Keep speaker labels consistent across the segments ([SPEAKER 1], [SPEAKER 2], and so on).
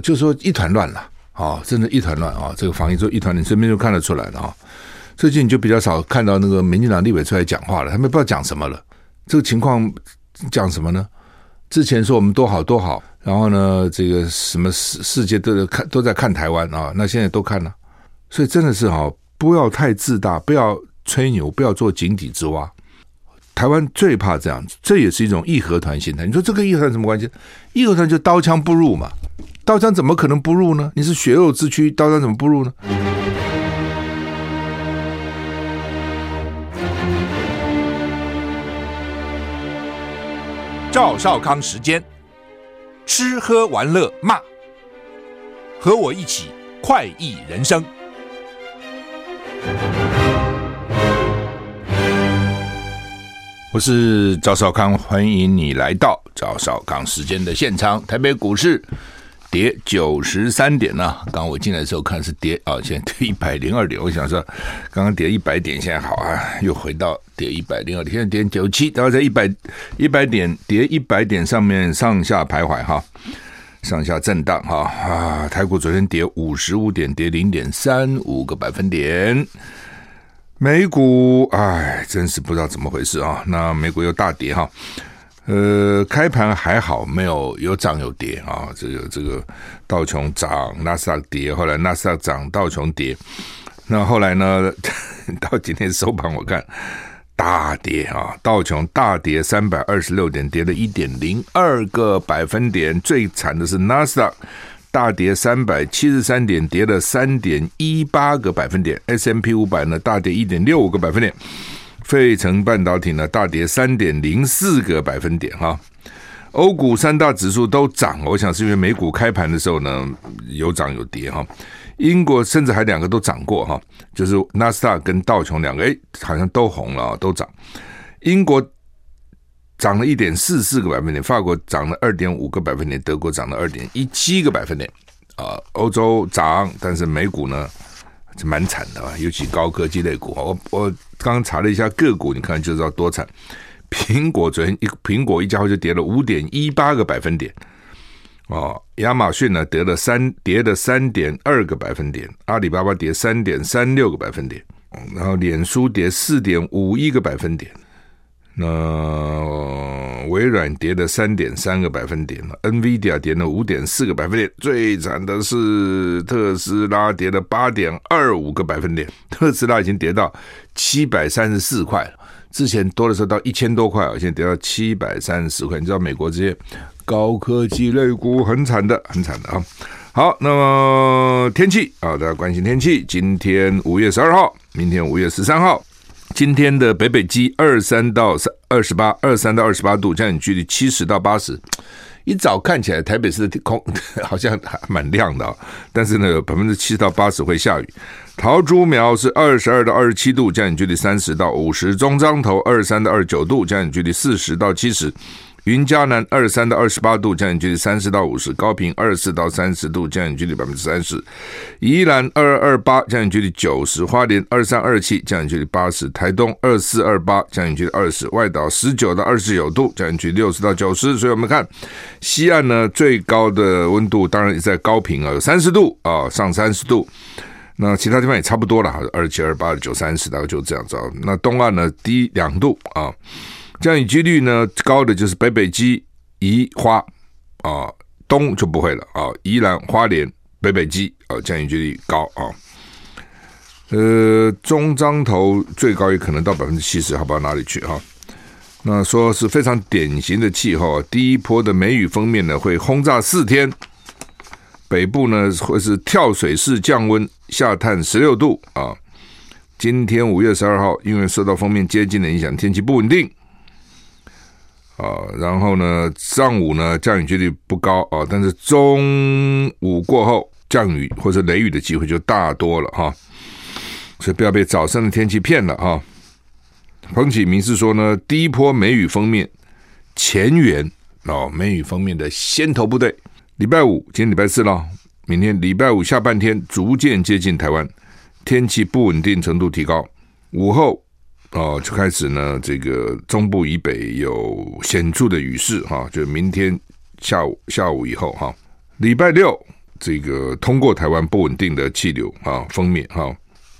[SPEAKER 1] 就说一团乱了啊、真的，一团乱啊！这个防疫就一团乱，身边就看得出来了啊、最近就比较少看到那个民进党立委出来讲话了，他们不知道讲什么了。这个情况讲什么呢？之前说我们多好多好，然后呢，这个什么世世界都在看都在看台湾啊，那现在都看了，所以真的是哈，不要太自大，不要吹牛，不要做井底之蛙。台湾最怕这样子，这也是一种义和团心态。你说这个义和团什么关系？义和团就刀枪不入嘛，刀枪怎么可能不入呢？你是血肉之躯，刀枪怎么不入呢？
[SPEAKER 2] 赵少康时间，吃喝玩乐骂，和我一起快意人生。
[SPEAKER 1] 我是赵少康，欢迎你来到赵少康时间的现场。台北股市。跌九十三点呢、啊，刚我进来的时候看是跌啊，现在跌一百零二点。我想说，刚刚跌一百点，现在好啊，又回到跌一百零二点，现在跌九七，然后在一百一百点跌一百点上面上下徘徊哈，上下震荡哈啊。台股昨天跌五十五点，跌零点三五个百分点。美股哎，真是不知道怎么回事啊。那美股又大跌哈。呃，开盘还好，没有有涨有跌啊。这个这个道琼涨，纳斯达克跌，后来纳斯达克涨，道琼跌。那后来呢？到今天收盘我看大跌啊，道琼大跌三百二十六点，跌了一点零二个百分点。最惨的是纳斯达克大跌三百七十三点，跌了三点一八个百分点。S M P 五百呢大跌一点六五个百分点。费城半导体呢大跌三点零四个百分点哈，欧股三大指数都涨，我想是因为美股开盘的时候呢有涨有跌哈，英国甚至还两个都涨过哈，就是纳斯达跟道琼两个哎好像都红了都涨，英国涨了一点四四个百分点，法国涨了二点五个百分点，德国涨了二点一七个百分点啊，欧洲涨，但是美股呢？是蛮惨的啊，尤其高科技类股。我我刚刚查了一下个股，你看就知道多惨。苹果昨天一苹果一家伙就跌了五点一八个百分点，哦，亚马逊呢跌了三跌了三点二个百分点，阿里巴巴跌三点三六个百分点，然后脸书跌四点五一个百分点。那微软跌了三点三个百分点，NVIDIA 跌了五点四个百分点，最惨的是特斯拉跌了八点二五个百分点，特斯拉已经跌到七百三十四块了，之前多的时候到一千多块啊，现在跌到七百三十四块。你知道美国这些高科技类股很惨的，很惨的啊。好，那么天气啊，大家关心天气。今天五月十二号，明天五月十三号。今天的北北基二三到三二十八，二三到二十八度，降雨距离七十到八十。一早看起来台北市的空 好像还蛮亮的，但是呢，百分之七十到八十会下雨。桃竹苗是二十二到二十七度，降雨距离三十到五十。中彰头二三到二十九度，降雨距离四十到七十。云嘉南二十三到二十八度，降雨距离三十到五十；高屏二十四到三十度，降雨距离百分之三十；宜兰二二二八，降雨距离九十；花莲二三二七，降雨距离八十；台东二四二八，降雨距离二十；外岛十九到二十九度，降雨距离六十到九十。所以我们看西岸呢，最高的温度当然也在高屏啊，有三十度啊，上三十度。那其他地方也差不多了，二七二八二九三十，大概就这样子啊。那东岸呢，低两度啊。降雨几率呢，高的就是北北基、宜花啊，东就不会了啊。宜兰花莲、北北基啊，降雨几率高啊。呃，中彰投最高也可能到百分之七十，好不到？哪里去哈？那说是非常典型的气候，第一波的梅雨锋面呢会轰炸四天，北部呢会是跳水式降温，下探十六度啊。今天五月十二号，因为受到锋面接近的影响，天气不稳定。啊，然后呢，上午呢降雨几率不高啊，但是中午过后降雨或者雷雨的机会就大多了哈，所以不要被早上的天气骗了哈。彭启明是说呢，第一波梅雨锋面前缘哦，梅雨锋面的先头部队，礼拜五今天礼拜四了，明天礼拜五下半天逐渐接近台湾，天气不稳定程度提高，午后。哦，就开始呢，这个中部以北有显著的雨势哈，就明天下午下午以后哈，礼拜六这个通过台湾不稳定的气流啊封面哈，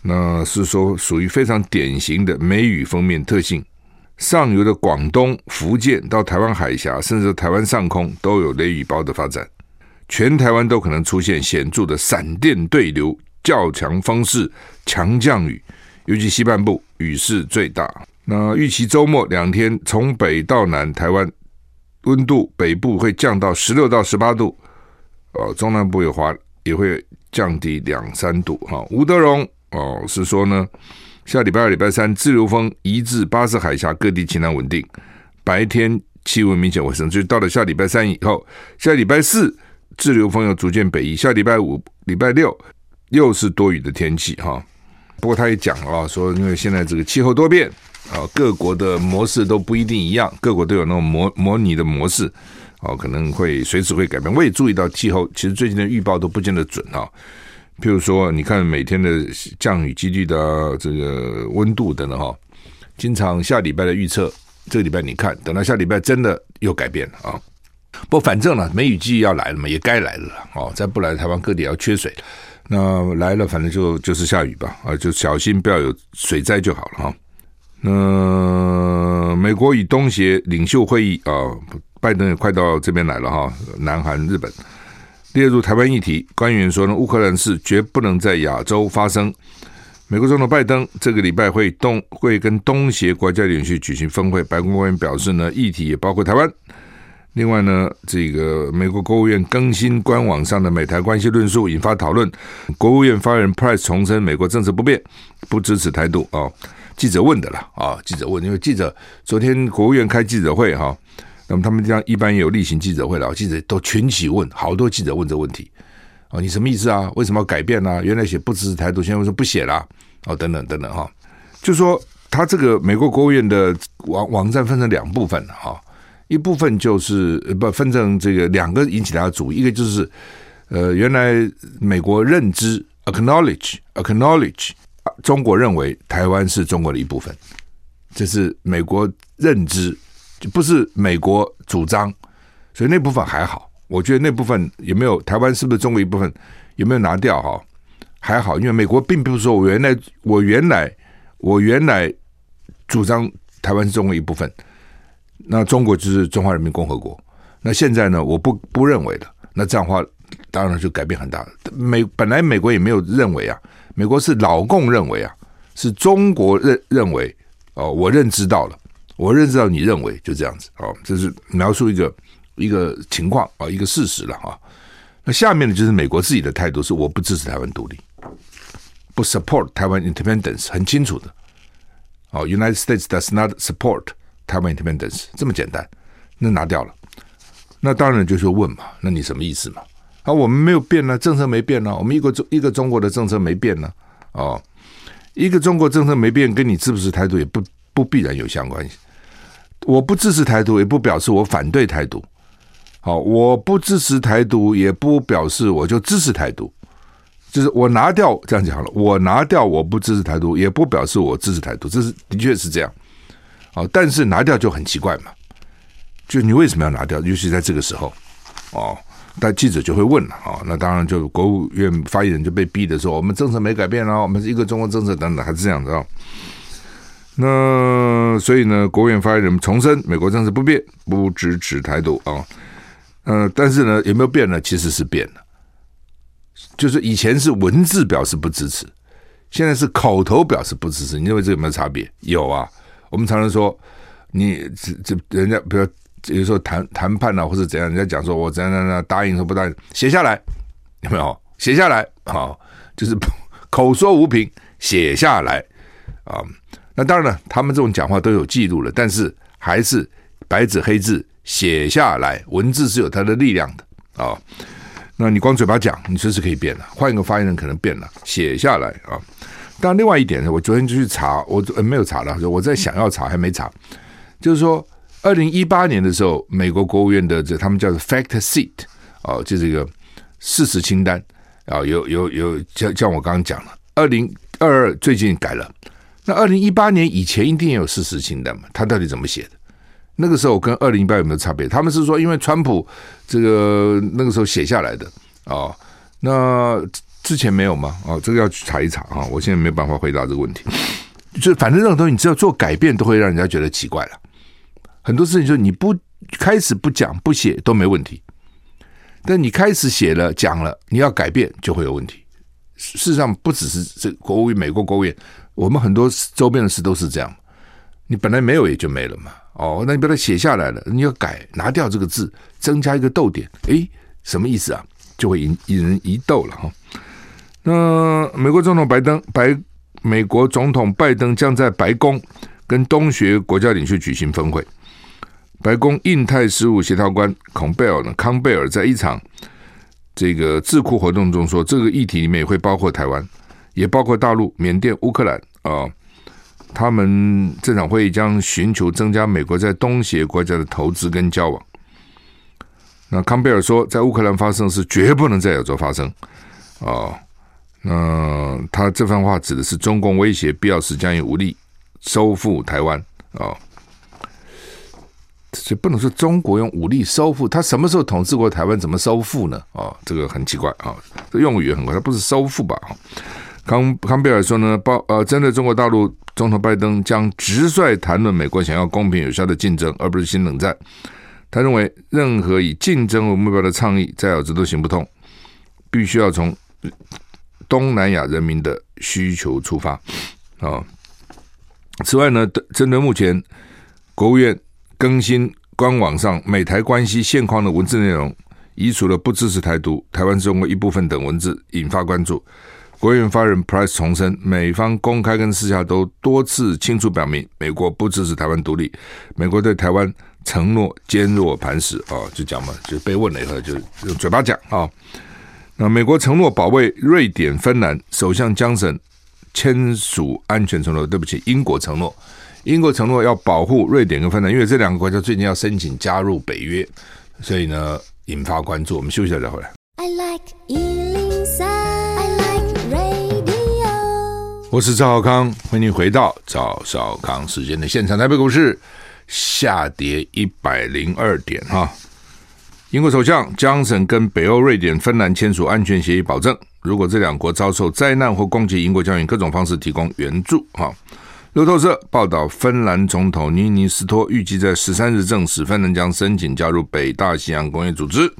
[SPEAKER 1] 那是说属于非常典型的梅雨封面特性。上游的广东、福建到台湾海峡，甚至台湾上空都有雷雨包的发展，全台湾都可能出现显著的闪电对流、较强风势、强降雨，尤其西半部雨势最大。那预期周末两天，从北到南，台湾温度北部会降到十六到十八度，哦，中南部也滑也会降低两三度。哈，吴德荣哦是说呢，下礼拜二、礼拜三，自流风移至巴士海峡各地，晴朗稳定，白天气温明显回升。就到了下礼拜三以后，下礼拜四自流风又逐渐北移，下礼拜五、礼拜六又是多雨的天气。哈，不过他也讲了啊，说因为现在这个气候多变。啊，各国的模式都不一定一样，各国都有那种模模拟的模式，哦，可能会随时会改变。我也注意到气候，其实最近的预报都不见得准啊。譬如说，你看每天的降雨几率的这个温度等等哈，经常下礼拜的预测，这个礼拜你看，等到下礼拜真的又改变了啊。不反正呢，梅雨季要来了嘛，也该来了哦。再不来，台湾各地要缺水，那来了，反正就就是下雨吧啊，就小心不要有水灾就好了哈。那、美国与东协领袖会议啊，拜登也快到这边来了哈。南韩、日本列入台湾议题，官员说呢，乌克兰事绝不能在亚洲发生。美国总统拜登这个礼拜会东会跟东协国家领袖举行峰会，白宫官员表示呢，议题也包括台湾。另外呢，这个美国国务院更新官网上的美台关系论述，引发讨论。国务院发言人 Price 重申，美国政策不变，不支持台独啊。记者问的了啊，记者问，因为记者昨天国务院开记者会哈，那么他们这样一般也有例行记者会了，记者都群起问，好多记者问这问题啊，你什么意思啊？为什么要改变呢？原来写不支持台独，现在为什么不写了？哦，等等等等哈，就说他这个美国国务院的网网站分成两部分哈，一部分就是不分成这个两个引起大家注意，一个就是呃，原来美国认知 acknowledge acknowledge。中国认为台湾是中国的一部分，这是美国认知，不是美国主张，所以那部分还好。我觉得那部分有没有台湾是不是中国一部分，有没有拿掉哈？还好，因为美国并不是说我原来我原来我原来主张台湾是中国一部分，那中国就是中华人民共和国。那现在呢，我不不认为的，那这样的话当然就改变很大了。美本来美国也没有认为啊。美国是老共认为啊，是中国认认为哦，我认知到了，我认知到你认为就这样子哦，这是描述一个一个情况啊，一个事实了哈。那下面呢，就是美国自己的态度是我不支持台湾独立，不 support 台湾 independence，很清楚的哦，United States does not support 台湾 independence，这么简单，那拿掉了，那当然就是问嘛，那你什么意思嘛？啊，我们没有变呢，政策没变呢，我们一个中一个中国的政策没变呢，哦，一个中国政策没变，跟你支不支持台独也不不必然有相关系。我不支持台独，也不表示我反对台独。好，我不支持台独，也不表示我就支持台独。就是我拿掉这样讲好了，我拿掉我不支持台独，也不表示我支持台独，这是的确是这样。好，但是拿掉就很奇怪嘛，就你为什么要拿掉？尤其在这个时候，哦。但记者就会问了啊，那当然就国务院发言人就被逼的说，我们政策没改变啊，我们是一个中国政策等等，还是这样子啊。那所以呢，国务院发言人重申，美国政策不变，不支持台独啊。呃，但是呢，有没有变呢？其实是变了，就是以前是文字表示不支持，现在是口头表示不支持。你认为这有没有差别？有啊，我们常常说，你这这人家比如。有时候谈谈判啊，或者怎样，人家讲说我怎样怎样答应说不答应，写下来有没有？写下来好，就是 口说无凭，写下来啊。那当然了，他们这种讲话都有记录了，但是还是白纸黑字写下来，文字是有它的力量的啊。那你光嘴巴讲，你随时可以变了，换一个发言人可能变了，写下来啊。但，另外一点呢，我昨天就去查，我呃没有查了，我在想要查还没查，就是说。二零一八年的时候，美国国务院的这他们叫做 fact sheet 哦，就这个事实清单啊，有有有，像像我刚刚讲了，二零二二最近改了，那二零一八年以前一定有事实清单嘛？他到底怎么写的？那个时候跟二零一八有没有差别？他们是说，因为川普这个那个时候写下来的啊，那之前没有吗？哦，这个要去查一查啊！我现在没办法回答这个问题。就反正这种东西，你只要做改变，都会让人家觉得奇怪了。很多事情，就你不开始不讲不写都没问题，但你开始写了讲了，你要改变就会有问题。事实上，不只是这国务院、美国国务院，我们很多周边的事都是这样。你本来没有也就没了嘛。哦，那你把它写下来了，你要改，拿掉这个字，增加一个逗点，诶，什么意思啊？就会引引人疑窦了哈。那美国总统拜登，白美国总统拜登将在白宫跟东协国家领袖举行峰会。白宫印太事务协调官孔贝尔呢，康贝尔在一场这个智库活动中说，这个议题里面也会包括台湾，也包括大陆、缅甸、乌克兰啊。他们这场会议将寻求增加美国在东协国家的投资跟交往。那康贝尔说，在乌克兰发生的事绝不能在亚洲发生。啊，那他这番话指的是中共威胁必要时将以武力收复台湾。哦，这不能说中国用武力收复，他什么时候统治过台湾？怎么收复呢？哦，这个很奇怪啊，这用语也很怪，他不是收复吧？康康贝尔说呢，包呃，针对中国大陆。总统拜登将直率谈论美国想要公平有效的竞争，而不是新冷战。他认为，任何以竞争为目标的倡议在亚洲都行不通，必须要从东南亚人民的需求出发。啊，此外呢，针对目前国务院更新官网上美台关系现况的文字内容，移除了不支持台独、台湾中国一部分等文字，引发关注。国务院发言人 Price 重申，美方公开跟私下都多次清楚表明，美国不支持台湾独立，美国对台湾承诺坚若磐石。哦，就讲嘛，就被问了以后就用嘴巴讲啊。那美国承诺保卫瑞典、芬兰，首相江省签署安全承诺。对不起，英国承诺，英国承诺要保护瑞典跟芬兰，因为这两个国家最近要申请加入北约，所以呢引发关注。我们休息一下再回来。I like 103, I like radio 我是赵少康，欢迎回到赵少康时间的现场。台北股市下跌一百零二点哈。英国首相强生跟北欧瑞典、芬兰签署安全协议，保证如果这两国遭受灾难或攻击，英国将以各种方式提供援助。哈，路透社报道，芬兰总统尼尼斯托预计在十三日证实，芬兰将申请加入北大西洋工业组织，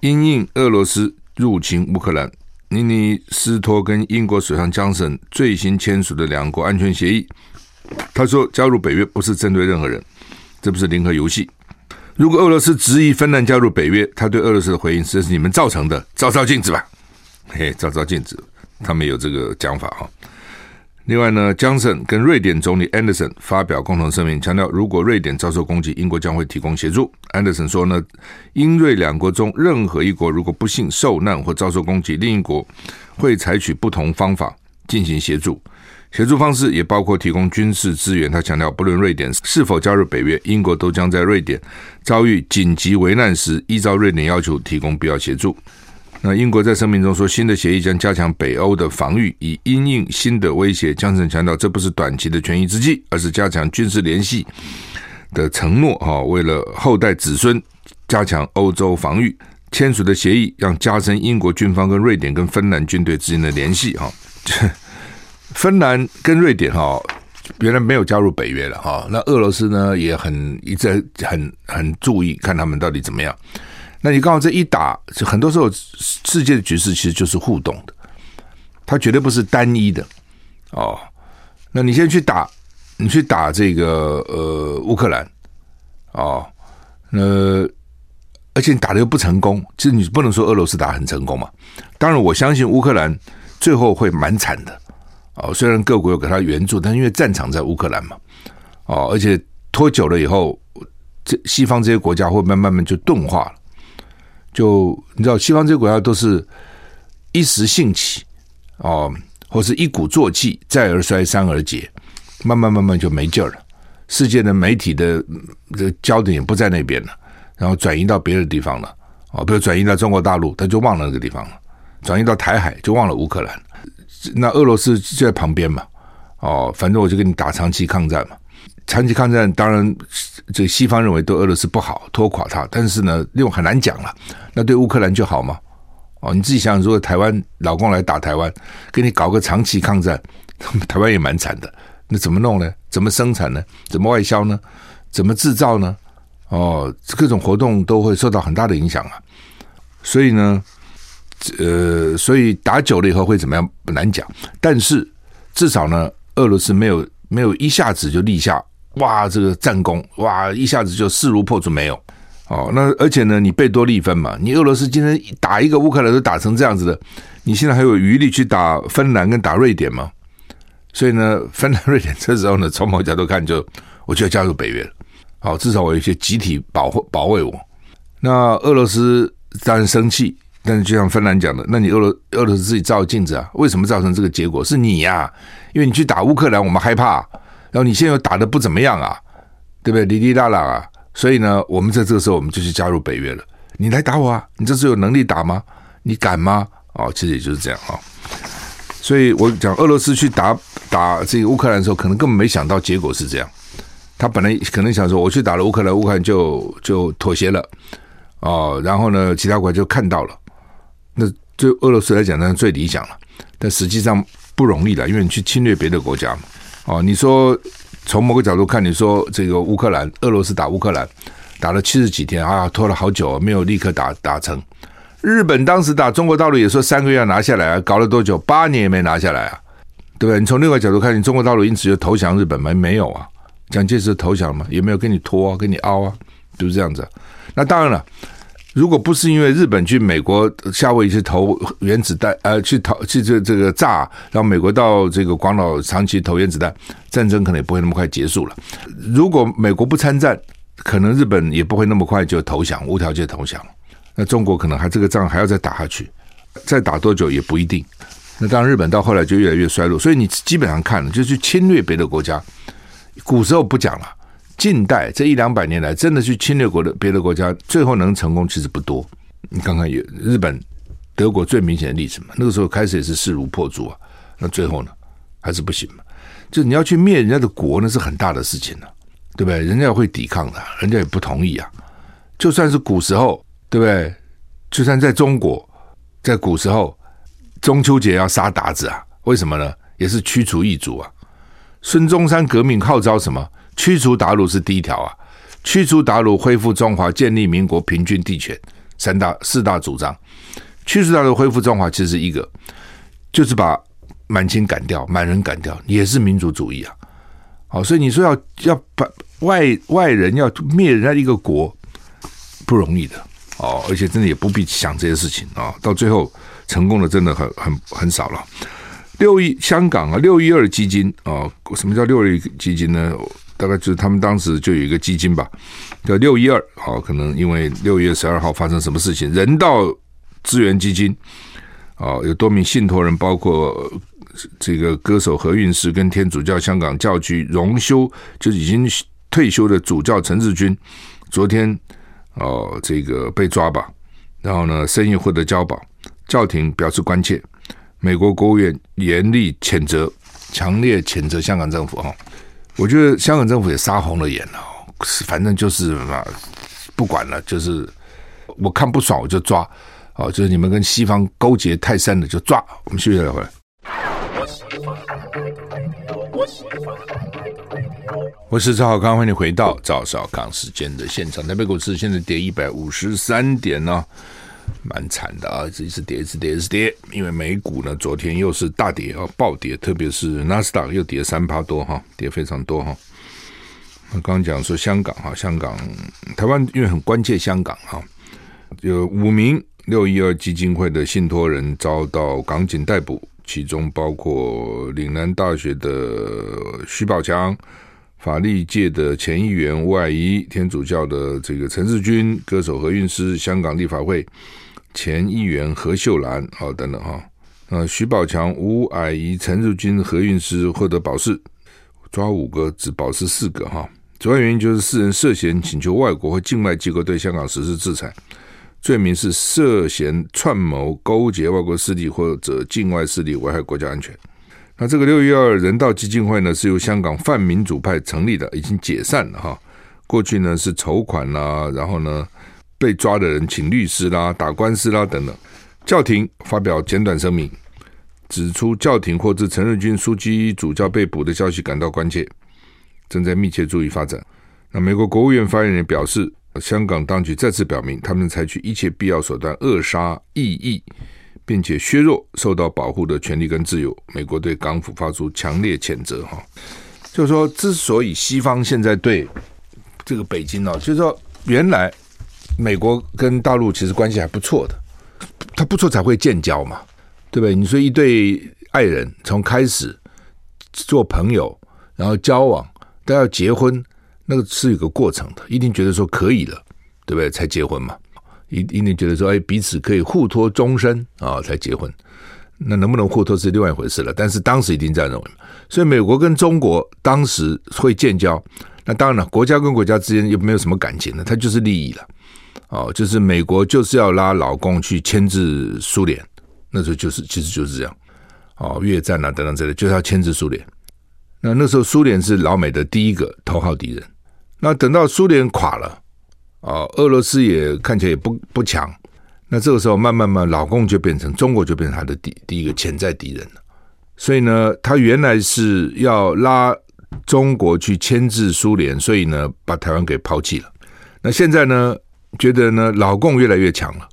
[SPEAKER 1] 因应俄罗斯入侵乌克兰。尼尼斯托跟英国首相强生最新签署的两国安全协议，他说加入北约不是针对任何人，这不是零和游戏。如果俄罗斯执意芬兰加入北约，他对俄罗斯的回应是：这是你们造成的，照照镜子吧。嘿，照照镜子，他们有这个讲法哈。另外呢，强生跟瑞典总理安德森发表共同声明，强调如果瑞典遭受攻击，英国将会提供协助。安德森说呢，英瑞两国中任何一国如果不幸受难或遭受攻击，另一国会采取不同方法进行协助，协助方式也包括提供军事资源。他强调，不论瑞典是否加入北约，英国都将在瑞典遭遇紧急危难时，依照瑞典要求提供必要协助。那英国在声明中说，新的协议将加强北欧的防御，以因应新的威胁。强生强调，这不是短期的权宜之计，而是加强军事联系的承诺。哈，为了后代子孙加强欧洲防御，签署的协议让加深英国军方跟瑞典跟芬兰军队之间的联系。哈，芬兰跟瑞典哈原来没有加入北约了。哈，那俄罗斯呢也很一直很很注意看他们到底怎么样。那你刚好这一打，很多时候世界的局势其实就是互动的，它绝对不是单一的哦。那你现在去打，你去打这个呃乌克兰哦，呃，而且你打的又不成功，其实你不能说俄罗斯打很成功嘛。当然，我相信乌克兰最后会蛮惨的哦。虽然各国有给他援助，但因为战场在乌克兰嘛，哦，而且拖久了以后，这西方这些国家会慢慢慢就钝化了。就你知道，西方这些国家都是一时兴起哦，或是一鼓作气，再而衰，三而竭，慢慢慢慢就没劲儿了。世界的媒体的这焦点也不在那边了，然后转移到别的地方了哦，比如转移到中国大陆，他就忘了那个地方了；转移到台海，就忘了乌克兰。那俄罗斯就在旁边嘛，哦，反正我就跟你打长期抗战嘛。长期抗战，当然，这个西方认为对俄罗斯不好，拖垮他。但是呢，又很难讲了。那对乌克兰就好吗？哦，你自己想想，如果台湾老公来打台湾，给你搞个长期抗战，台湾也蛮惨的。那怎么弄呢？怎么生产呢？怎么外销呢？怎么制造呢？哦，各种活动都会受到很大的影响啊。所以呢，呃，所以打久了以后会怎么样？不难讲。但是至少呢，俄罗斯没有没有一下子就立下哇这个战功，哇一下子就势如破竹没有。哦，那而且呢，你贝多利分嘛，你俄罗斯今天打一个乌克兰都打成这样子的，你现在还有余力去打芬兰跟打瑞典吗？所以呢，芬兰、瑞典这时候呢，从某角度看就，就我就要加入北约了。好，至少我有一些集体保护保卫我。那俄罗斯当然生气，但是就像芬兰讲的，那你俄罗俄罗斯自己照镜子啊？为什么造成这个结果？是你呀、啊，因为你去打乌克兰，我们害怕，然后你现在又打得不怎么样啊，对不对？哩哩啦啦啊。所以呢，我们在这个时候，我们就去加入北约了。你来打我啊？你这次有能力打吗？你敢吗？哦，其实也就是这样啊。所以我讲俄罗斯去打打这个乌克兰的时候，可能根本没想到结果是这样。他本来可能想说，我去打了乌克兰，乌克兰就就妥协了哦。然后呢，其他国家就看到了。那对俄罗斯来讲呢，最理想了。但实际上不容易的，因为你去侵略别的国家嘛。哦，你说。从某个角度看，你说这个乌克兰、俄罗斯打乌克兰，打了七十几天啊，拖了好久，没有立刻打打成。日本当时打中国大陆也说三个月要拿下来啊，搞了多久？八年也没拿下来啊，对不对？你从另外角度看，你中国大陆因此就投降日本吗？没有啊，蒋介石投降吗？也没有跟你拖啊，跟你凹啊，就是这样子。那当然了。如果不是因为日本去美国夏威夷去投原子弹，呃，去投去这这个炸，让美国到这个广岛长期投原子弹，战争可能也不会那么快结束了。如果美国不参战，可能日本也不会那么快就投降，无条件投降。那中国可能还这个仗还要再打下去，再打多久也不一定。那当然，日本到后来就越来越衰落。所以你基本上看了，就去侵略别的国家。古时候不讲了。近代这一两百年来，真的去侵略国的别的国家，最后能成功其实不多。你看看，有日本、德国最明显的例子嘛。那个时候开始也是势如破竹啊，那最后呢，还是不行嘛。就你要去灭人家的国，那是很大的事情呢、对不对？人家会抵抗的，人家也不同意啊。就算是古时候，对不对？就算在中国，在古时候，中秋节要杀鞑子啊？为什么呢？也是驱除异族啊。孙中山革命号召什么？驱除鞑虏是第一条啊，驱除鞑虏，恢复中华，建立民国，平均地权，三大四大主张。驱除韃虏，恢复中华，其实一个，就是把满清赶掉，满人赶掉，也是民族主义啊。好，所以你说要要把外外人要灭人家一个国，不容易的哦，而且真的也不必想这些事情啊。到最后成功的真的很很很少了。六一香港啊，六一二基金啊，什么叫六一基金呢？大概就是他们当时就有一个基金吧，叫六一二，好，可能因为六月十二号发生什么事情，人道资源基金，啊，有多名信托人，包括这个歌手何韵诗跟天主教香港教区荣休，就已经退休的主教陈志军，昨天哦，这个被抓吧，然后呢，深夜获得交保，教廷表示关切，美国国务院严厉谴责，强烈谴责香港政府哈。我觉得香港政府也杀红了眼了，反正就是嘛，不管了，就是我看不爽我就抓，哦，就是你们跟西方勾结太深了就抓。我们休息一会儿。我是赵少康，欢迎回到赵少康时间的现场。台北股市现在跌一百五十三点呢。蛮惨的啊，这一次跌，一次跌，一次跌，因为美股呢，昨天又是大跌啊，暴跌，特别是纳斯达克又跌三趴多哈，跌非常多哈。我刚刚讲说香港哈，香港、台湾因为很关切香港哈，有五名六一二基金会的信托人遭到港警逮捕，其中包括岭南大学的徐宝强。法律界的前议员吴霭仪，天主教的这个陈日君，歌手何韵诗，香港立法会前议员何秀兰，好等等哈。呃，徐宝强、吴霭仪、陈日君、何韵诗获得保释，抓五个只保释四个哈。主要原因就是四人涉嫌请求外国或境外机构对香港实施制裁，罪名是涉嫌串谋勾结外国势力或者境外势力危害国家安全。那这个六一二人道基金会呢，是由香港泛民主派成立的，已经解散了哈。过去呢是筹款啦，然后呢被抓的人请律师啦、打官司啦等等。教廷发表简短声明，指出教廷或自陈日君枢机主教被捕的消息感到关切，正在密切注意发展。那美国国务院发言人表示，香港当局再次表明，他们采取一切必要手段扼杀异议，并且削弱受到保护的权利跟自由。美国对港府发出强烈谴责。哈，就是说，之所以西方现在对这个北京呢，就是说，原来美国跟大陆其实关系还不错的，他不错才会建交嘛，对不对？你说一对爱人从开始做朋友，然后交往，都要结婚。那个是有个过程的，一定觉得说可以了，对不对？才结婚嘛，一一定觉得说，哎，彼此可以互托终身啊，才结婚。那能不能互托是另外一回事了。但是当时一定这样认为，所以美国跟中国当时会建交，那当然了，国家跟国家之间又没有什么感情了，它就是利益了。哦，就是美国就是要拉老共去牵制苏联，那时候就是其实就是这样。哦，越战啊等等之类，就是要牵制苏联。那那时候苏联是老美的第一个头号敌人。那等到苏联垮了，啊，俄罗斯也看起来也不不强，那这个时候慢慢慢，老共就变成中国就变成他的第第一个潜在敌人了。所以呢，他原来是要拉中国去牵制苏联，所以呢，把台湾给抛弃了。那现在呢，觉得呢，老共越来越强了，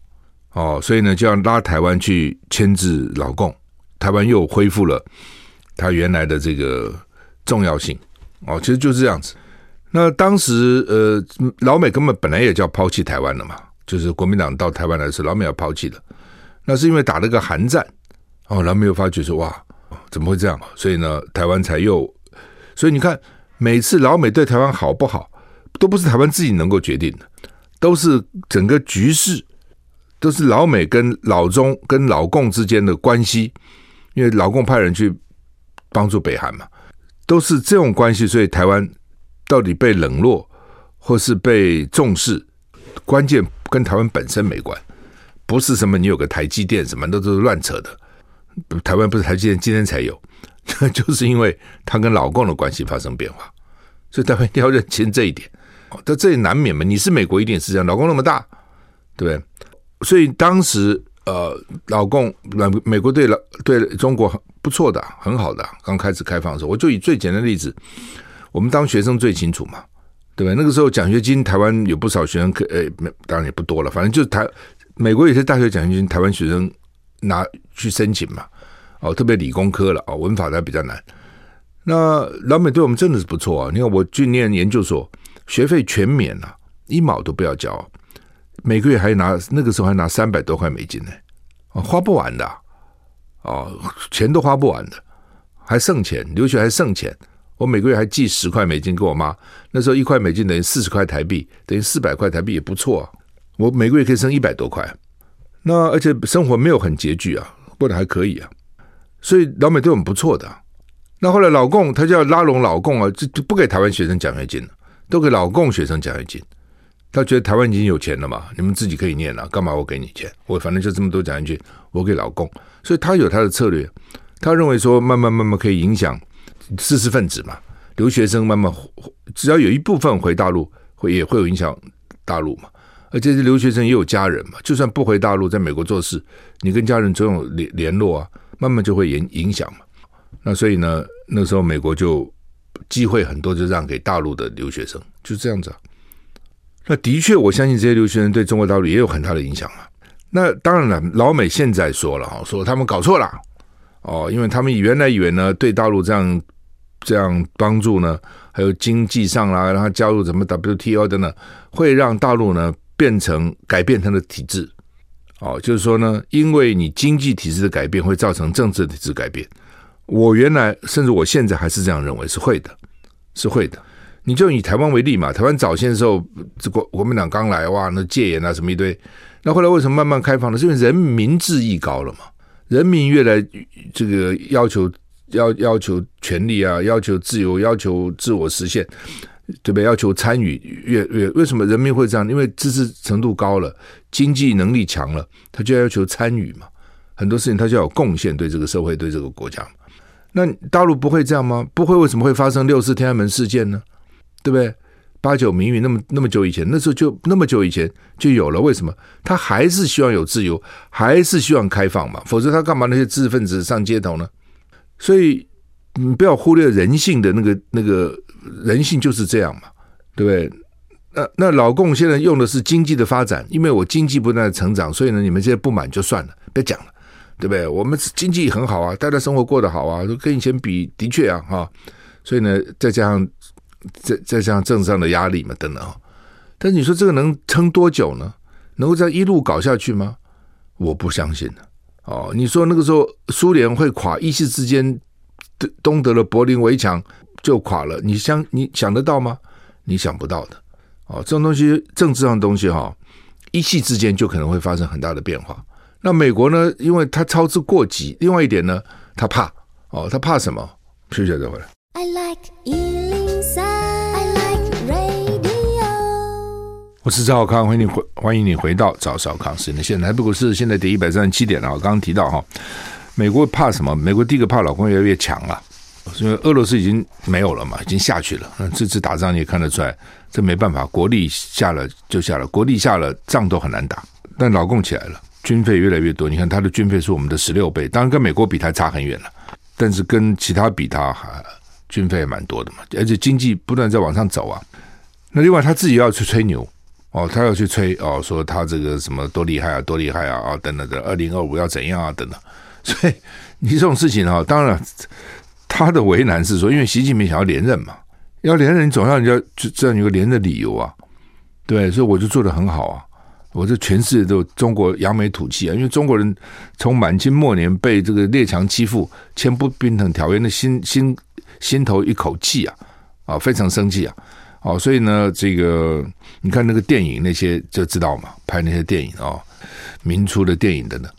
[SPEAKER 1] 哦，所以呢，就要拉台湾去牵制老共，台湾又恢复了他原来的这个重要性。哦，其实就是这样子。那当时，呃，老美根本本来也叫抛弃台湾了嘛，就是国民党到台湾来的时，老美要抛弃了。那是因为打了个韩战，哦，老美又发觉说，哇，怎么会这样？所以呢，台湾才又，所以你看，每次老美对台湾好不好，都不是台湾自己能够决定的，都是整个局势，都是老美跟老中跟老共之间的关系，因为老共派人去帮助北韩嘛，都是这种关系，所以台湾。到底被冷落或是被重视，关键跟台湾本身没关，不是什么你有个台积电什么那都是乱扯的。台湾不是台积电今天才有，就是因为他跟老共的关系发生变化，所以台湾一定要认清这一点。但这也难免嘛，你是美国一定是这样，老共那么大，对不对？所以当时呃，老共美美国对老对中国不错的，很好的。刚开始开放的时候，我就以最简单的例子。我们当学生最清楚嘛，对吧？那个时候奖学金，台湾有不少学生可，呃，当然也不多了，反正就是台美国有些大学奖学金，台湾学生拿去申请嘛，哦，特别理工科了，哦，文法的比较难。那老美对我们真的是不错啊！你看我去念研究所，学费全免啊，一毛都不要交，每个月还拿那个时候还拿三百多块美金呢，哦，花不完的，哦，钱都花不完的，还剩钱，留学还剩钱。我每个月还寄十块美金给我妈，那时候一块美金等于四十块台币，等于四百块台币也不错。我每个月可以剩一百多块，那而且生活没有很拮据啊，过得还可以啊。所以老美对我们不错的。那后来老共他就要拉拢老共啊，就就不给台湾学生奖学金了，都给老共学生奖学金。他觉得台湾已经有钱了嘛，你们自己可以念了，干嘛我给你钱？我反正就这么多奖学金，我给老共。所以他有他的策略，他认为说慢慢慢慢可以影响。知识分子嘛，留学生慢慢，只要有一部分回大陆，会也会有影响大陆嘛。而且这些留学生也有家人嘛，就算不回大陆，在美国做事，你跟家人总有联联络啊，慢慢就会影影响嘛。那所以呢，那时候美国就机会很多，就让给大陆的留学生，就这样子。那的确，我相信这些留学生对中国大陆也有很大的影响啊。那当然了，老美现在说了哈，说他们搞错了哦，因为他们原来以为呢，对大陆这样。这样帮助呢，还有经济上啦，让他加入什么 WTO 的呢，会让大陆呢变成改变它的体制。哦，就是说呢，因为你经济体制的改变会造成政治体制改变。我原来甚至我现在还是这样认为，是会的，是会的。你就以台湾为例嘛，台湾早先的时候，这国国民党刚来哇，那戒严啊什么一堆，那后来为什么慢慢开放呢？是因为人民智意高了嘛，人民越来这个要求。要要求权利啊，要求自由，要求自我实现，对不对？要求参与，越越为什么人民会这样？因为知识程度高了，经济能力强了，他就要求参与嘛。很多事情他就要有贡献，对这个社会，对这个国家。那大陆不会这样吗？不会，为什么会发生六四天安门事件呢？对不对？八九民运那么那么久以前，那时候就那么久以前就有了。为什么？他还是希望有自由，还是希望开放嘛？否则他干嘛那些知识分子上街头呢？所以你不要忽略人性的那个那个人性就是这样嘛，对不对？那那老共现在用的是经济的发展，因为我经济不断的成长，所以呢，你们这些不满就算了，别讲了，对不对？我们经济很好啊，大家生活过得好啊，跟以前比的确啊，哈，所以呢，再加上再再加上政治上的压力嘛，等等哈。但是你说这个能撑多久呢？能够这样一路搞下去吗？我不相信的。哦，你说那个时候苏联会垮，一夕之间东德的柏林围墙就垮了，你想你想得到吗？你想不到的。哦，这种东西政治上的东西哈，一夕之间就可能会发生很大的变化。那美国呢？因为它操之过急，另外一点呢，他怕哦，他怕什么？休息再回来。I like 103, 我是赵少康，欢迎你回欢迎你回到赵少康时间。现在不过，是现在跌一百三十七点了。我刚刚提到哈，美国怕什么？美国第一个怕老公越来越强了。因为俄罗斯已经没有了嘛，已经下去了。那这次打仗你也看得出来，这没办法，国力下了就下了，国力下了，仗都很难打。但老共起来了，军费越来越多。你看他的军费是我们的十六倍，当然跟美国比他差很远了，但是跟其他比他还军费也蛮多的嘛。而且经济不断在往上走啊。那另外他自己要去吹牛哦，他要去吹哦，说他这个什么多厉害啊，多厉害啊啊等等的，二零二五要怎样啊等等。所以你这种事情啊，当然。他的为难是说，因为习近平想要连任嘛，要连任，你总要人家就这样有个连的理由啊，对，所以我就做得很好啊，我这全世界都中国扬眉吐气啊，因为中国人从满清末年被这个列强欺负，签不平等条约，那心心心头一口气啊，啊，非常生气啊，哦，所以呢，这个你看那个电影那些就知道嘛，拍那些电影啊，民初的电影的呢，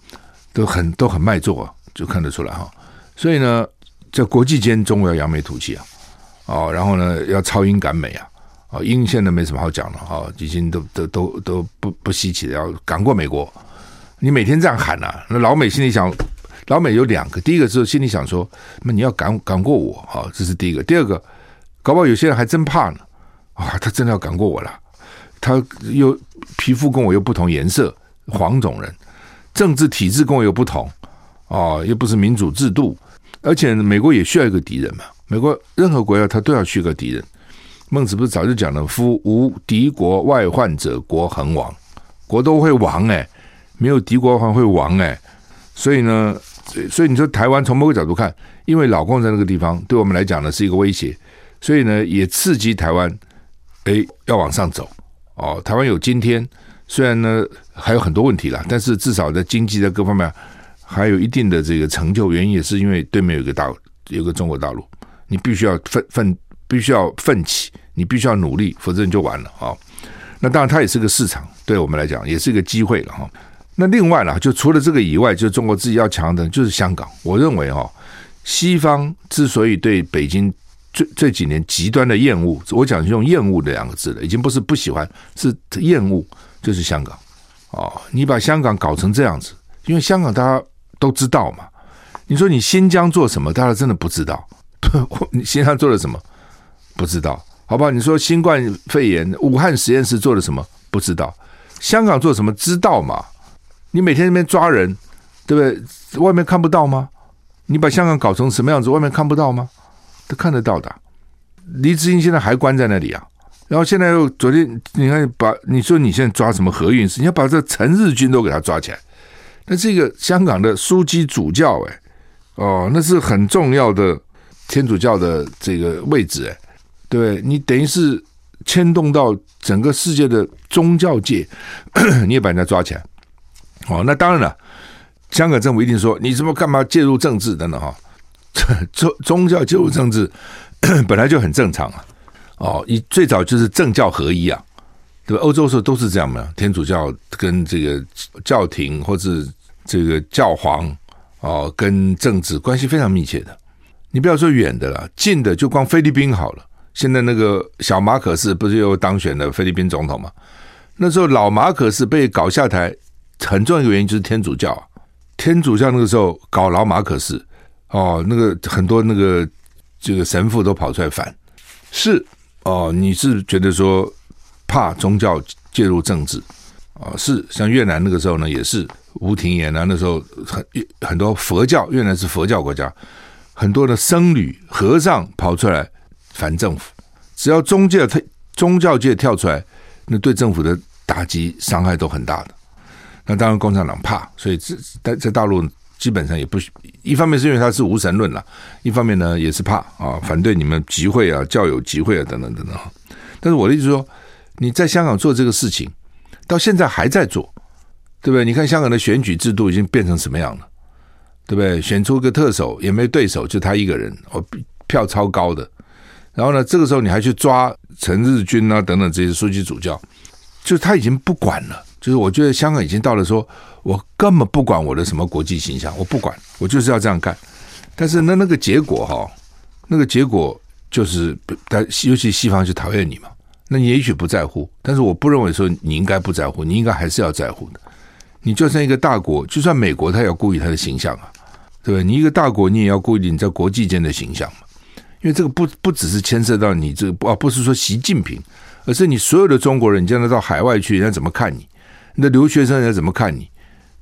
[SPEAKER 1] 都很都很卖座啊，就看得出来哈，所以呢。在国际间，中国要扬眉吐气啊，哦，然后呢，要超英赶美啊，哦，英现在没什么好讲了，哦，已经都都都都不不稀奇的，要赶过美国。你每天这样喊呐、那老美心里想，老美有两个，第一个是心里想说，那你要赶赶过我啊，这是第一个。第二个，搞不好有些人还真怕呢，啊，他真的要赶过我了，他又皮肤跟我又不同颜色，黄种人，政治体制跟我又不同，哦，又不是民主制度。而且美国也需要一个敌人嘛，美国任何国家他都要需要个敌人。孟子不是早就讲了，夫无敌国外患者，国恒亡，国都会亡哎，没有敌国还会亡哎。所以呢，所以你说台湾从某个角度看，因为老共在那个地方，对我们来讲呢是一个威胁，所以呢也刺激台湾，哎要往上走哦。台湾有今天，虽然呢还有很多问题啦，但是至少在经济的各方面。还有一定的这个成就，原因也是因为对面有个大有个中国大陆，你必须要奋奋，必须要奋起，你必须要努力，否则你就完了啊。那当然，它也是个市场，对我们来讲也是一个机会了哈。那另外呢，就除了这个以外，就中国自己要强的，就是香港。我认为哈，西方之所以对北京这这几年极端的厌恶，我讲是用厌恶的两个字了，已经不是不喜欢，是厌恶，就是香港。哦，你把香港搞成这样子，因为香港大家。都知道嘛？你说你新疆做什么？大家真的不知道。你新疆做了什么？不知道，好吧？你说新冠肺炎，武汉实验室做了什么？不知道。香港做什么？知道嘛？你每天那边抓人，对不对？外面看不到吗？你把香港搞成什么样子？外面看不到吗？都看得到的。黎智英现在还关在那里啊。然后现在又昨天，你看把你说你现在抓什么何韵诗？你要把这陈日君都给他抓起来。那这个香港的枢机主教，哎，哦，那是很重要的天主教的这个位置，哎，对，你等于是牵动到整个世界的宗教界，你也把人家抓起来，哦，那当然了，香港政府一定说你什么干嘛介入政治等等哈，宗宗教介入政治本来就很正常啊，哦，你最早就是政教合一啊，对吧？欧洲时候都是这样嘛，天主教跟这个教廷或者。这个教皇哦，跟政治关系非常密切的。你不要说远的了，近的就光菲律宾好了。现在那个小马可是不是又当选了菲律宾总统嘛？那时候老马可是被搞下台，很重要一个原因就是天主教。天主教那个时候搞老马可是哦，那个很多那个这个神父都跑出来反。是哦，你是觉得说怕宗教介入政治啊？是像越南那个时候呢，也是吴廷琰啊，那时候很很多佛教，越南是佛教国家，很多的僧侣和尚跑出来反政府，只要宗教他宗教界跳出来，那对政府的打击伤害都很大的。那当然共产党怕，所以这在在大陆基本上也不一方面是因为他是无神论了，一方面呢也是怕啊，反对你们集会啊、教友集会啊等等等等。但是我的意思说，你在香港做这个事情，到现在还在做，对不对？你看香港的选举制度已经变成什么样了，对不对？选出个特首也没对手，就他一个人，哦，票超高的。然后呢，这个时候你还去抓陈日君啊等等这些书记主教，就他已经不管了。就是我觉得香港已经到了说，我根本不管我的什么国际形象，我不管，我就是要这样干。但是那那个结果哈，那个结果就是，但尤其西方就讨厌你嘛。那你也许不在乎，但是我不认为说你应该不在乎，你应该还是要在乎的。你就算一个大国，就算美国，他也要顾及他的形象啊，对不对？你一个大国，你也要顾及你在国际间的形象嘛。因为这个不不只是牵涉到你这个，啊，不是说习近平，而是你所有的中国人，你将来到海外去，人家怎么看你？你的留学生人家怎么看你？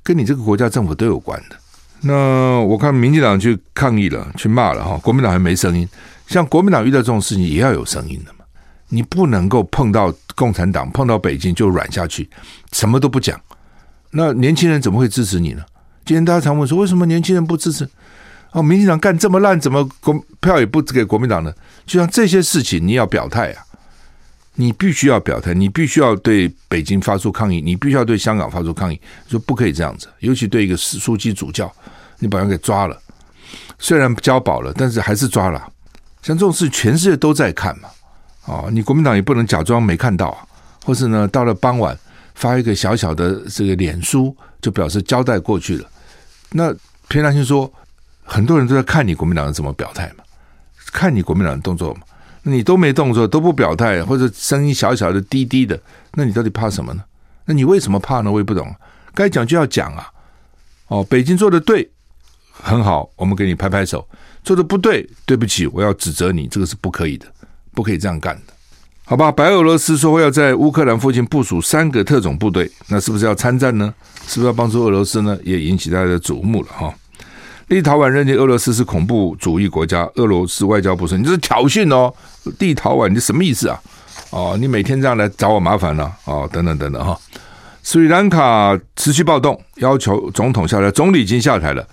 [SPEAKER 1] 跟你这个国家政府都有关的。那我看民进党去抗议了，去骂了哈，国民党还没声音。像国民党遇到这种事情也要有声音的嘛。你不能够碰到共产党，碰到北京就软下去，什么都不讲。那年轻人怎么会支持你呢？今天大家常问说，为什么年轻人不支持？哦，民进党干这么烂，怎么国票也不给国民党呢？就像这些事情，你要表态啊。你必须要表态，你必须要对北京发出抗议，你必须要对香港发出抗议，说不可以这样子。尤其对一个书记主教，你把人给抓了，虽然交保了，但是还是抓了。像这种事，全世界都在看嘛。哦，你国民党也不能假装没看到啊，或是呢，到了傍晚发一个小小的这个脸书，就表示交代过去了。那偏袒性说，很多人都在看你国民党怎么表态嘛，看你国民党的动作嘛。你都没动作，都不表态，或者声音小小的、低低的，那你到底怕什么呢？那你为什么怕呢？我也不懂。该讲就要讲啊！哦，北京做的对，很好，我们给你拍拍手；做的不对，对不起，我要指责你，这个是不可以的，不可以这样干的，好吧？白俄罗斯说要在乌克兰附近部署三个特种部队，那是不是要参战呢？是不是要帮助俄罗斯呢？也引起大家的瞩目了哈。立陶宛认定俄罗斯是恐怖主义国家，俄罗斯外交部说：“你这是挑衅哦，立陶宛，你什么意思啊？哦，你每天这样来找我麻烦呢？哦，等等等等哈。斯里兰卡持续暴动，要求总统下台，总理已经下台了。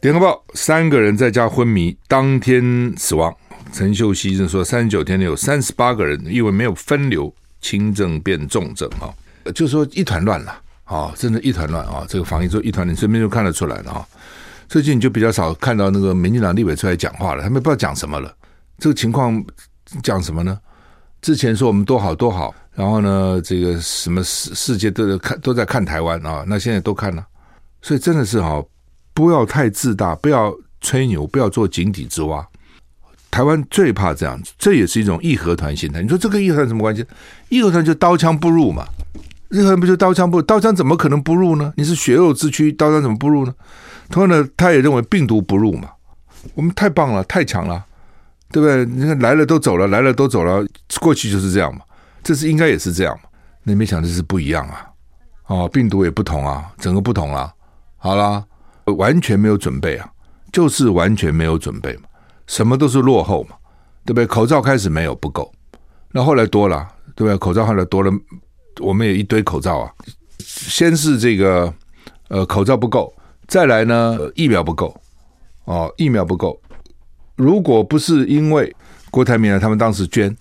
[SPEAKER 1] 联合报三个人在家昏迷，当天死亡。陈秀熙就说，三十九天内有三十八个人因为没有分流，轻症变重症哈，就说一团乱了。”啊，真的，一团乱啊！这个防疫做一团乱，你身边就看得出来了啊。最近就比较少看到那个民进党立委出来讲话了，他们不知道讲什么了。这个情况讲什么呢？之前说我们多好多好，然后呢，这个什么世世界都在看都在看台湾啊，那现在都看了，所以真的是哈，不要太自大，不要吹牛，不要做井底之蛙。台湾最怕这样子，这也是一种义和团心态。你说这个义和团什么关系？义和团就刀枪不入嘛。日本不就刀枪不？刀枪怎么可能不入呢？你是血肉之躯，刀枪怎么不入呢？同样的，他也认为病毒不入嘛。我们太棒了，太强了，对不对？你看来了都走了，来了都走了，过去就是这样嘛。这是应该也是这样嘛。你没想这是不一样啊！哦，病毒也不同啊，整个不同啊。好啦，完全没有准备啊，就是完全没有准备嘛，什么都是落后嘛，对不对？口罩开始没有不够，那后来多了，对不对？口罩后来多了。我们也一堆口罩啊，先是这个呃口罩不够，再来呢疫苗不够哦，疫苗不够。如果不是因为郭台铭啊他们当时捐，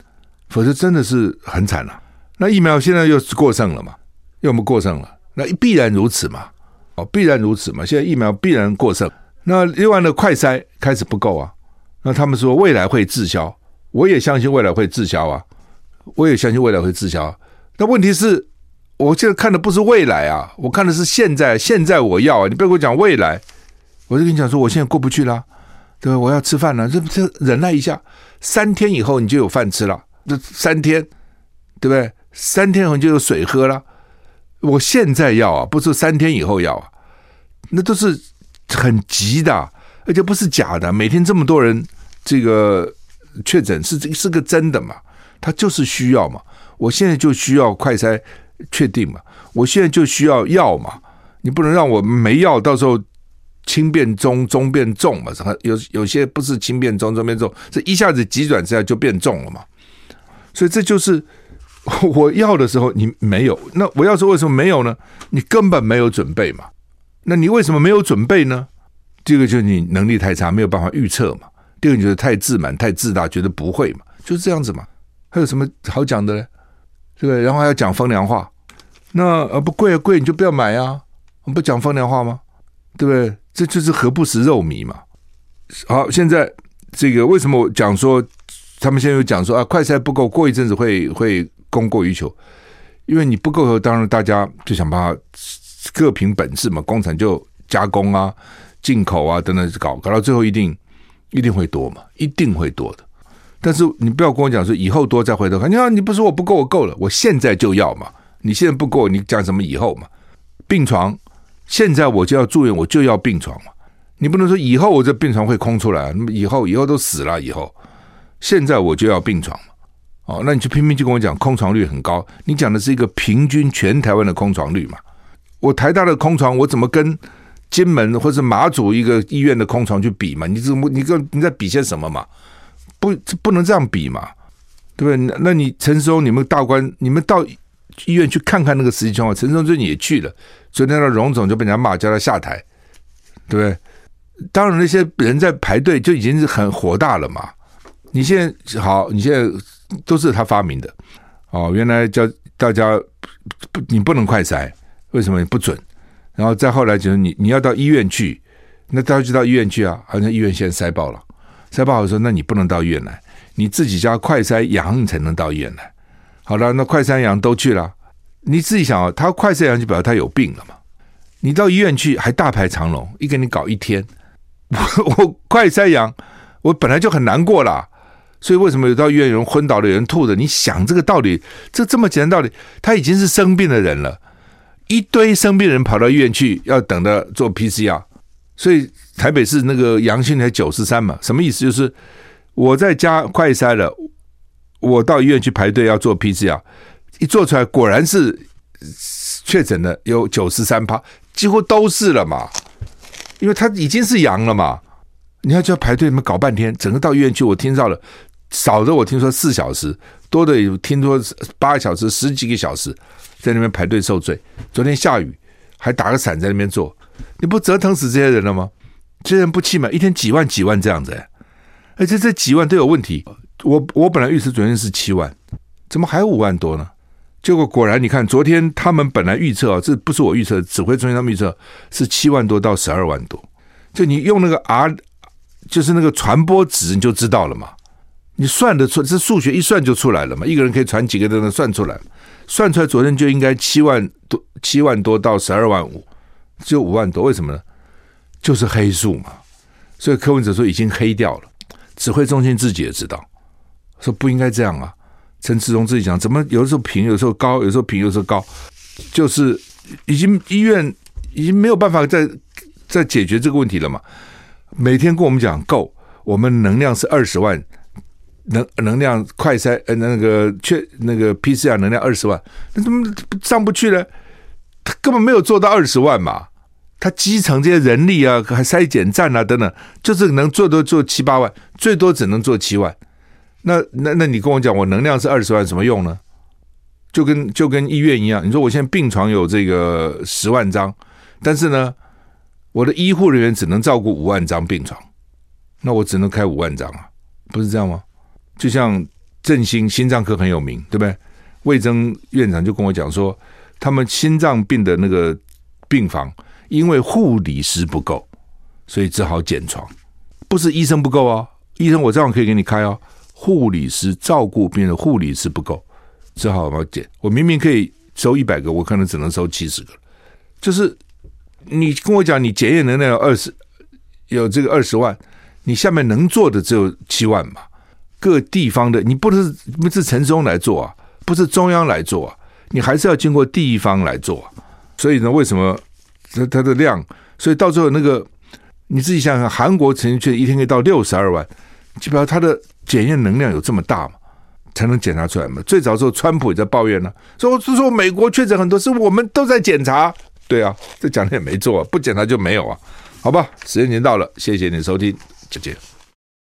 [SPEAKER 1] 否则真的是很惨了。那疫苗现在又是过剩了嘛，又我们过剩了，那必然如此嘛，哦必然如此嘛。现在疫苗必然过剩，那另外呢快筛开始不够啊，那他们说未来会滞销，我也相信未来会滞销啊，我也相信未来会滞销啊。那问题是，我现在看的不是未来啊，我看的是现在。现在我要啊，你不要跟我讲未来，我就跟你讲说，我现在过不去了，对吧？我要吃饭了，这这忍耐一下，三天以后你就有饭吃了。这三天，对不对？三天后你就有水喝了。我现在要啊，不是三天以后要啊，那都是很急的。而且不是假的，每天这么多人这个确诊是这是个真的嘛？他就是需要嘛？我现在就需要快筛确定嘛？我现在就需要药嘛？你不能让我没药，到时候轻变中，中变重嘛？有有些不是轻变中，中变重，这一下子急转直下就变重了嘛？所以这就是 我要的时候你没有，那我要说为什么没有呢？你根本没有准备嘛？那你为什么没有准备呢？这个就是你能力太差，没有办法预测嘛。第二个你觉得太自满、太自大，觉得不会嘛，就是这样子嘛。还有什么好讲的呢？对不对？然后还要讲风凉话，那呃不贵啊贵你就不要买啊，不讲风凉话吗？对不对？这就是何不食肉糜嘛。好，现在这个为什么我讲说他们现在又讲说啊，快筛不够，过一阵子会会供过于求，因为你不够，当然大家就想办法各凭本事嘛，工厂就加工啊。进口啊，等等，搞搞到最后一定一定会多嘛，一定会多的。但是你不要跟我讲说以后多再回头看，你看你不说我不够，我够了，我现在就要嘛。你现在不够，你讲什么以后嘛？病床现在我就要住院，我就要病床嘛。你不能说以后我这病床会空出来，那么以后以后都死了以后，现在我就要病床嘛。哦，那你就拼命就跟我讲空床率很高，你讲的是一个平均全台湾的空床率嘛？我台大的空床我怎么跟？金门或者马祖一个医院的空床去比嘛？你怎么你跟你在比些什么嘛？不不能这样比嘛？对不对？那你陈时中你们大官你们到医院去看看那个实际情况。陈时中最近也去了，昨天的荣总就被人家骂叫他下台，对不对？当然那些人在排队就已经是很火大了嘛。你现在好，你现在都是他发明的哦。原来叫大家不你不能快筛，为什么你不准？然后再后来就是你你要到医院去，那大家就到医院去啊，好像医院现在塞爆了，塞爆的时候，那你不能到医院来，你自己家快筛阳你才能到医院来。好了，那快筛阳都去了，你自己想啊，他快筛阳就表示他有病了嘛？你到医院去还大排长龙，一给你搞一天，我 我快筛阳，我本来就很难过了，所以为什么有到医院有人昏倒的，有人吐的？你想这个道理，这这么简单道理，他已经是生病的人了。一堆生病人跑到医院去，要等着做 PCR，所以台北市那个阳性才九十三嘛，什么意思？就是我在家快筛了，我到医院去排队要做 PCR，一做出来果然是确诊的有九十三趴，几乎都是了嘛，因为他已经是阳了嘛，你要就要排队，你们搞半天，整个到医院去，我听到了少的我听说四小时，多的有听说八个小时、十几个小时。在那边排队受罪，昨天下雨还打个伞在那边坐，你不折腾死这些人了吗？这人不气嘛？一天几万几万这样子，而且这几万都有问题。我我本来预测昨天是七万，怎么还有五万多呢？结果果然，你看昨天他们本来预测啊，这不是我预测，指挥中心他们预测是七万多到十二万多。就你用那个 R，就是那个传播值，你就知道了嘛。你算得出，这数学一算就出来了嘛。一个人可以传几个都能算出来。算出来，昨天就应该七万多，七万多到十二万五，只有五万多，为什么呢？就是黑数嘛。所以柯文哲说已经黑掉了，指挥中心自己也知道，说不应该这样啊。陈时中自己讲，怎么有的时候平，有时候高，有时候平，有时候高，就是已经医院已经没有办法再再解决这个问题了嘛。每天跟我们讲够，我们能量是二十万。能能量快筛呃那个确那个 PCR 能量二十万，那怎么上不去呢？他根本没有做到二十万嘛，他基层这些人力啊，还筛检站啊等等，就是能做多做七八万，最多只能做七万。那那那你跟我讲，我能量是二十万，什么用呢？就跟就跟医院一样，你说我现在病床有这个十万张，但是呢，我的医护人员只能照顾五万张病床，那我只能开五万张啊，不是这样吗？就像振兴心脏科很有名，对不对？魏征院长就跟我讲说，他们心脏病的那个病房，因为护理师不够，所以只好减床。不是医生不够哦，医生我这样可以给你开哦。护理师照顾病人，护理师不够，只好把减。我明明可以收一百个，我可能只能收七十个。就是你跟我讲，你检验能力有二十，有这个二十万，你下面能做的只有七万嘛。各地方的，你不是不是陈中来做啊，不是中央来做啊，你还是要经过地方来做啊。所以呢，为什么它它的量？所以到最后那个你自己想想，韩国曾经确诊一天可以到六十二万，基本上它的检验能量有这么大嘛？才能检查出来嘛？最早时候，川普也在抱怨呢，说是说美国确诊很多，是我们都在检查。对啊，这讲的也没错，不检查就没有啊。好吧，时间已经到了，谢谢你的收听，再见。